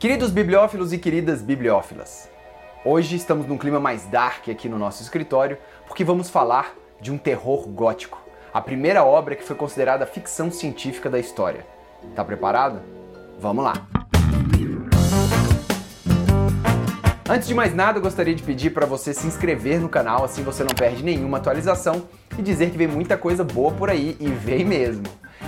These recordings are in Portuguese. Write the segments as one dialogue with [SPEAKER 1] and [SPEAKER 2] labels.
[SPEAKER 1] Queridos bibliófilos e queridas bibliófilas, hoje estamos num clima mais dark aqui no nosso escritório porque vamos falar de um terror gótico, a primeira obra que foi considerada ficção científica da história. Tá preparado? Vamos lá! Antes de mais nada, eu gostaria de pedir para você se inscrever no canal, assim você não perde nenhuma atualização e dizer que vem muita coisa boa por aí e vem mesmo.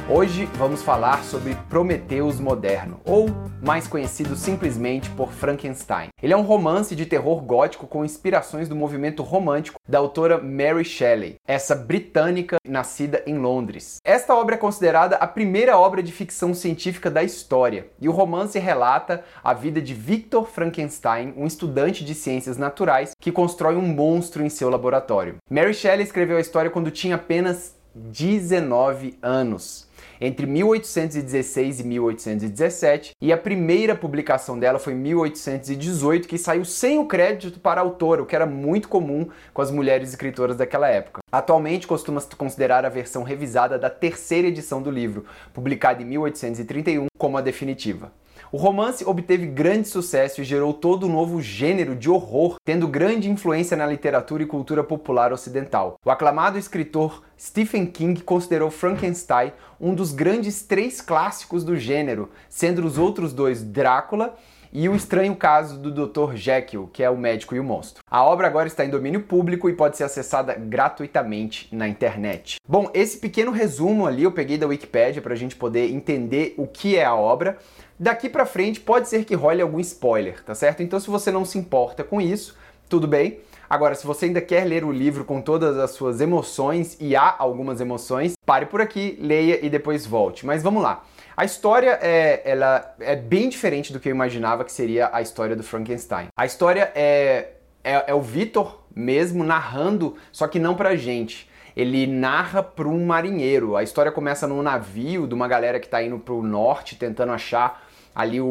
[SPEAKER 1] Hoje vamos falar sobre Prometeus moderno, ou mais conhecido simplesmente por Frankenstein. Ele é um romance de terror gótico com inspirações do movimento romântico da autora Mary Shelley, essa britânica nascida em Londres. Esta obra é considerada a primeira obra de ficção científica da história, e o romance relata a vida de Victor Frankenstein, um estudante de ciências naturais que constrói um monstro em seu laboratório. Mary Shelley escreveu a história quando tinha apenas 19 anos entre 1816 e 1817, e a primeira publicação dela foi em 1818, que saiu sem o crédito para a autora, o que era muito comum com as mulheres escritoras daquela época. Atualmente costuma-se considerar a versão revisada da terceira edição do livro, publicada em 1831, como a definitiva. O romance obteve grande sucesso e gerou todo um novo gênero de horror, tendo grande influência na literatura e cultura popular ocidental. O aclamado escritor Stephen King considerou Frankenstein um dos grandes três clássicos do gênero, sendo os outros dois Drácula e o estranho caso do Dr. Jekyll, que é o médico e o monstro. A obra agora está em domínio público e pode ser acessada gratuitamente na internet. Bom, esse pequeno resumo ali eu peguei da Wikipedia para a gente poder entender o que é a obra. Daqui para frente pode ser que role algum spoiler, tá certo? Então se você não se importa com isso, tudo bem. Agora, se você ainda quer ler o livro com todas as suas emoções, e há algumas emoções, pare por aqui, leia e depois volte. Mas vamos lá. A história é, ela é bem diferente do que eu imaginava que seria a história do Frankenstein. A história é, é, é o Victor mesmo narrando, só que não pra gente ele narra para um marinheiro. A história começa num navio de uma galera que está indo para o norte, tentando achar ali o,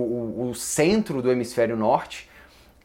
[SPEAKER 1] o, centro do hemisfério norte,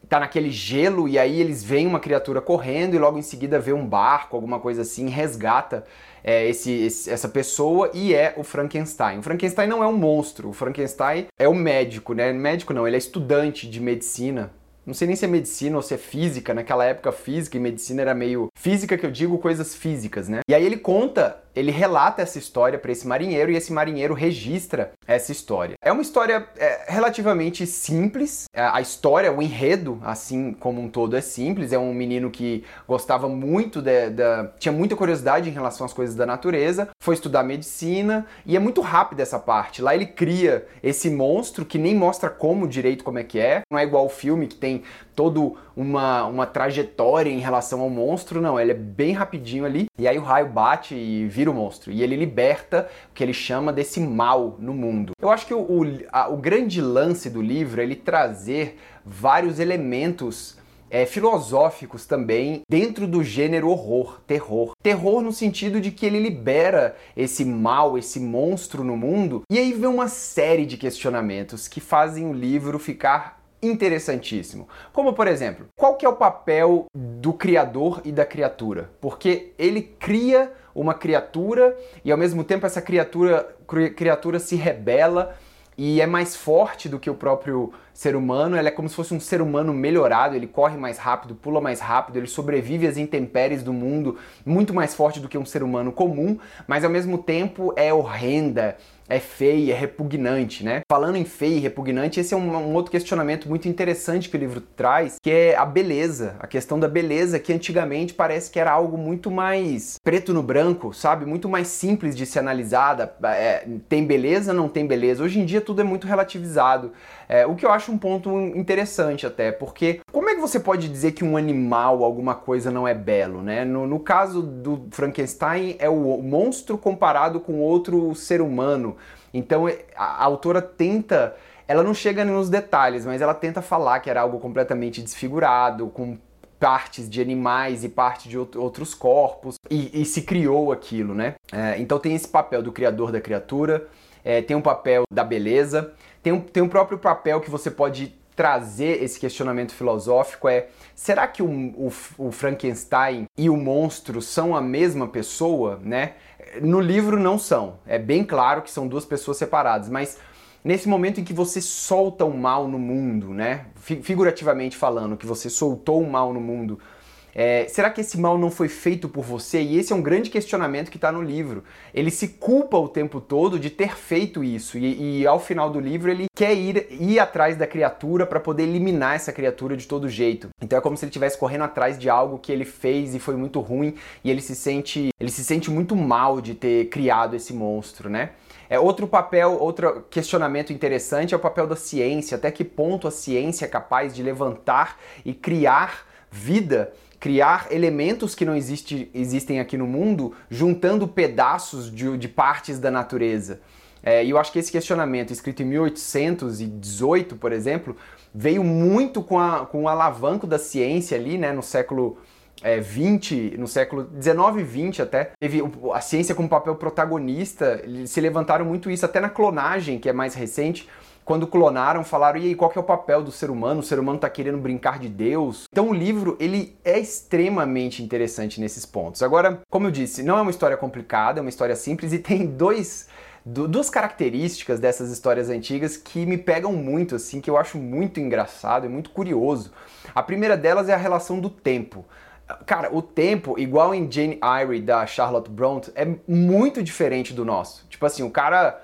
[SPEAKER 1] tá naquele gelo e aí eles veem uma criatura correndo e logo em seguida vê um barco, alguma coisa assim, resgata é, esse, esse, essa pessoa e é o Frankenstein. O Frankenstein não é um monstro, o Frankenstein é o médico, né? Médico não, ele é estudante de medicina, não sei nem se é medicina ou se é física, naquela época física e medicina era meio física que eu digo coisas físicas, né? E aí ele conta, ele relata essa história para esse marinheiro e esse marinheiro registra essa história. É uma história é, relativamente simples, é, a história, o enredo, assim como um todo, é simples. É um menino que gostava muito de, de, tinha muita curiosidade em relação às coisas da natureza, foi estudar medicina e é muito rápido essa parte. Lá ele cria esse monstro que nem mostra como direito como é que é, não é igual o filme que tem toda uma, uma trajetória em relação ao monstro, não, ele é bem rapidinho ali, e aí o raio bate e vira o monstro, e ele liberta o que ele chama desse mal no mundo. Eu acho que o, o, a, o grande lance do livro é ele trazer vários elementos é, filosóficos também dentro do gênero horror, terror. Terror no sentido de que ele libera esse mal, esse monstro no mundo, e aí vem uma série de questionamentos que fazem o livro ficar interessantíssimo. Como por exemplo, qual que é o papel do criador e da criatura? Porque ele cria uma criatura e ao mesmo tempo essa criatura criatura se rebela e é mais forte do que o próprio ser humano, ela é como se fosse um ser humano melhorado, ele corre mais rápido, pula mais rápido, ele sobrevive às intempéries do mundo muito mais forte do que um ser humano comum, mas ao mesmo tempo é horrenda, é feia, é repugnante, né? Falando em feio e repugnante, esse é um, um, outro questionamento muito interessante que o livro traz, que é a beleza, a questão da beleza, que antigamente parece que era algo muito mais preto no branco, sabe? Muito mais simples de ser analisada. É, tem beleza, não tem beleza. Hoje em dia tudo é muito relativizado. É, o que eu acho um ponto interessante até, porque como é que você pode dizer que um animal, alguma coisa não é belo, né? No, no caso do Frankenstein, é o monstro comparado com outro ser humano. Então é, a, a autora tenta ela não chega nos detalhes, mas ela tenta falar que era algo completamente desfigurado, com partes de animais e parte de outros corpos, e, e se criou aquilo, né? É, então tem esse papel do criador da criatura, é, tem um papel da beleza, tem um, tem um próprio papel que você pode trazer esse questionamento filosófico é será que o, o, o, Frankenstein e o monstro são a mesma pessoa, né? No livro não são, é bem claro que são duas pessoas separadas, mas nesse momento em que você solta o mal no mundo, né? Figurativamente falando, que você soltou o mal no mundo, é, será que esse mal não foi feito por você? E esse é um grande questionamento que está no livro. Ele se culpa o tempo todo de ter feito isso, e, e ao final do livro ele quer ir, ir atrás da criatura para poder eliminar essa criatura de todo jeito. Então é como se ele estivesse correndo atrás de algo que ele fez e foi muito ruim, e ele se sente, ele se sente muito mal de ter criado esse monstro, né? É outro papel, outro questionamento interessante é o papel da ciência. Até que ponto a ciência é capaz de levantar e criar vida criar elementos que não existe, existem aqui no mundo, juntando pedaços de, de partes da natureza. É, e eu acho que esse questionamento, escrito em 1818, por exemplo, veio muito com, a, com o alavanco da ciência ali, né, no século é, 20, no século 19 e 20 até, teve a ciência como papel protagonista, se levantaram muito isso, até na clonagem, que é mais recente, quando clonaram, falaram, e aí, qual que é o papel do ser humano? O ser humano está querendo brincar de Deus? Então o livro, ele é extremamente interessante nesses pontos. Agora, como eu disse, não é uma história complicada, é uma história simples e tem dois duas características dessas histórias antigas que me pegam muito, assim, que eu acho muito engraçado e muito curioso. A primeira delas é a relação do tempo. Cara, o tempo, igual em Jane Eyre da Charlotte Bronte, é muito diferente do nosso. Tipo assim, o cara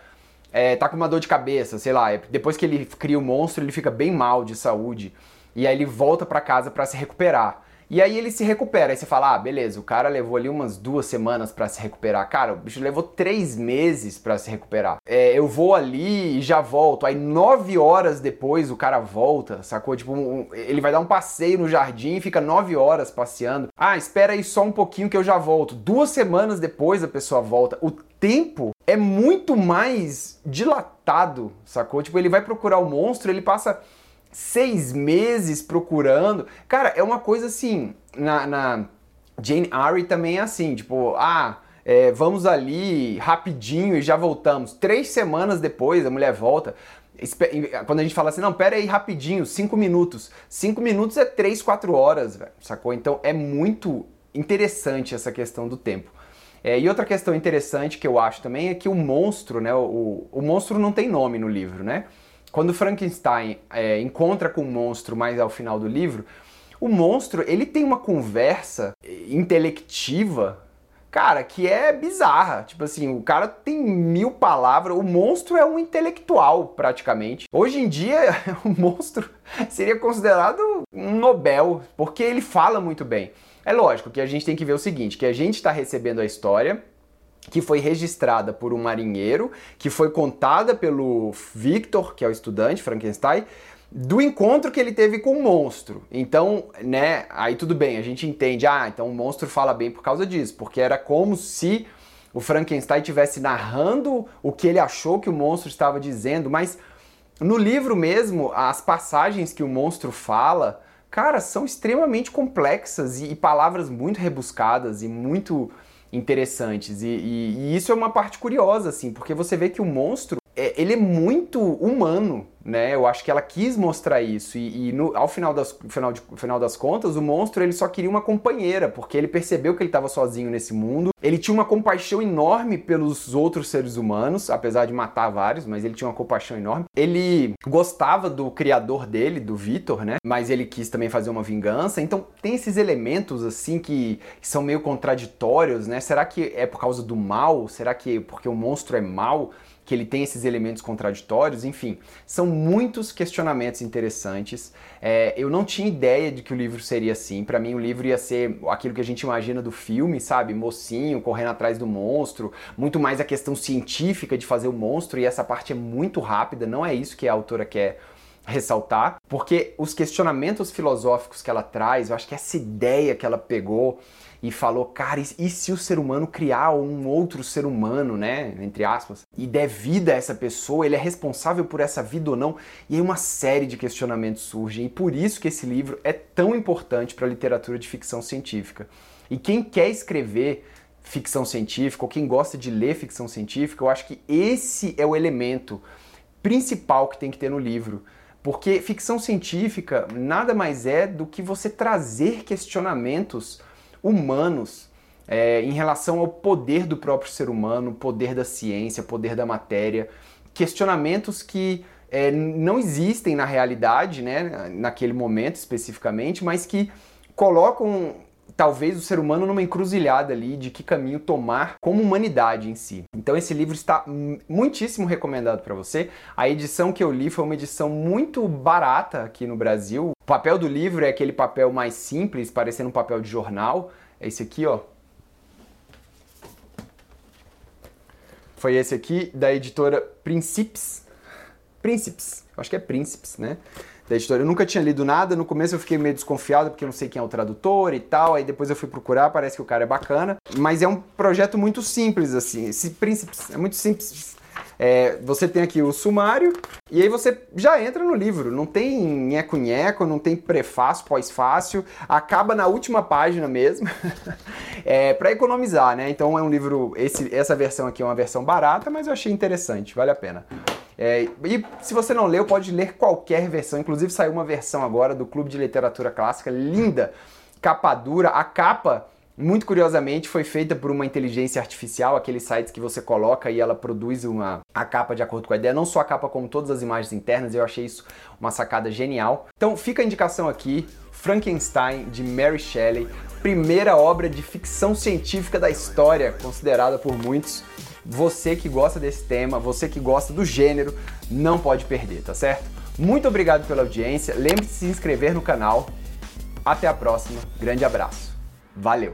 [SPEAKER 1] é, tá com uma dor de cabeça, sei lá, é, depois que ele cria o monstro, ele fica bem mal de saúde. E aí ele volta para casa para se recuperar. E aí ele se recupera. Aí você fala, ah, beleza, o cara levou ali umas duas semanas para se recuperar. Cara, o bicho levou três meses para se recuperar. É, eu vou ali e já volto. Aí nove horas depois o cara volta, sacou? Tipo, um, ele vai dar um passeio no jardim e fica nove horas passeando. Ah, espera aí só um pouquinho que eu já volto. Duas semanas depois a pessoa volta. O tempo é muito mais dilatado, sacou? Tipo, ele vai procurar o monstro, ele passa seis meses procurando. Cara, é uma coisa assim. Na, na Jane Eyre também é assim, tipo, ah. É, vamos ali rapidinho e já voltamos. Três semanas depois a mulher volta. Quando a gente fala assim, não, pera aí rapidinho, cinco minutos. Cinco minutos é três, quatro horas, velho, sacou? Então é muito interessante essa questão do tempo. É, e outra questão interessante que eu acho também é que o monstro, né? O, o monstro não tem nome no livro, né? Quando Frankenstein é, encontra com o monstro mais ao final do livro, o monstro ele tem uma conversa intelectiva, cara, que é bizarra. Tipo assim, o cara tem mil palavras, o monstro é um intelectual praticamente. Hoje em dia, o monstro seria considerado um Nobel, porque ele fala muito bem. É lógico que a gente tem que ver o seguinte, que a gente está recebendo a história que foi registrada por um marinheiro, que foi contada pelo Victor, que é o estudante Frankenstein, do encontro que ele teve com o monstro. Então, né, aí tudo bem, a gente entende, ah, então o monstro fala bem por causa disso, porque era como se o Frankenstein estivesse narrando o que ele achou que o monstro estava dizendo, mas no livro mesmo, as passagens que o monstro fala, cara, são extremamente complexas e, e palavras muito rebuscadas e muito interessantes. E, e, e, isso é uma parte curiosa, assim, porque você vê que o monstro, é, ele é muito humano, né? Eu acho que ela quis mostrar isso e, e no, ao final das, final, de, final das contas, o monstro ele só queria uma companheira, porque ele percebeu que ele estava sozinho nesse mundo. Ele tinha uma compaixão enorme pelos outros seres humanos, apesar de matar vários, mas ele tinha uma compaixão enorme. Ele gostava do criador dele, do Vitor, né? Mas ele quis também fazer uma vingança. Então tem esses elementos assim que são meio contraditórios, né? Será que é por causa do mal? Será que é porque o monstro é mal? Que ele tem esses elementos contraditórios, enfim, são muitos questionamentos interessantes. É, eu não tinha ideia de que o livro seria assim. Para mim, o livro ia ser aquilo que a gente imagina do filme, sabe? Mocinho correndo atrás do monstro, muito mais a questão científica de fazer o monstro, e essa parte é muito rápida, não é isso que a autora quer ressaltar, porque os questionamentos filosóficos que ela traz, eu acho que essa ideia que ela pegou e falou, cara, e, se o ser humano criar um outro ser humano, né, entre aspas, e der vida a essa pessoa, ele é responsável por essa vida ou não? E aí uma série de questionamentos surgem, e por isso que esse livro é tão importante para a literatura de ficção científica. E quem quer escrever ficção científica, ou quem gosta de ler ficção científica, eu acho que esse é o elemento principal que tem que ter no livro. Porque ficção científica nada mais é do que você trazer questionamentos humanos é, em relação ao poder do próprio ser humano, poder da ciência, poder da matéria, questionamentos que é, não existem na realidade, né, naquele momento especificamente, mas que colocam talvez o ser humano numa encruzilhada ali de que caminho tomar como humanidade em si. Então esse livro está muitíssimo recomendado para você. A edição que eu li foi uma edição muito barata aqui no Brasil. O papel do livro é aquele papel mais simples, parecendo um papel de jornal. É esse aqui, ó. Foi esse aqui da editora Príncipes Príncipes, eu acho que é Príncipes, né? Da editora. Eu nunca tinha lido nada, no começo eu fiquei meio desconfiado porque eu não sei quem é o tradutor e tal, aí depois eu fui procurar, parece que o cara é bacana, mas é um projeto muito simples, assim. Esse Príncipes é muito simples. É, você tem aqui o sumário e aí você já entra no livro. Não tem nheco-nheco, não tem prefácio, pós-fácil. Acaba na última página mesmo. é, para economizar, né? Então é um livro. Esse, essa versão aqui é uma versão barata, mas eu achei interessante, vale a pena. É, e se você não leu, pode ler qualquer versão. Inclusive saiu uma versão agora do Clube de Literatura Clássica, linda, capa dura. A capa, muito curiosamente, foi feita por uma inteligência artificial, aqueles sites que você coloca e ela produz uma, a capa de acordo com a ideia. Não só a capa, como todas as imagens internas. Eu achei isso uma sacada genial. Então fica a indicação aqui. Frankenstein, de Mary Shelley, primeira obra de ficção científica da história, considerada por muitos. Você que gosta desse tema, você que gosta do gênero, não pode perder, tá certo? Muito obrigado pela audiência. Lembre-se de se inscrever no canal. Até a próxima. Grande abraço. Valeu!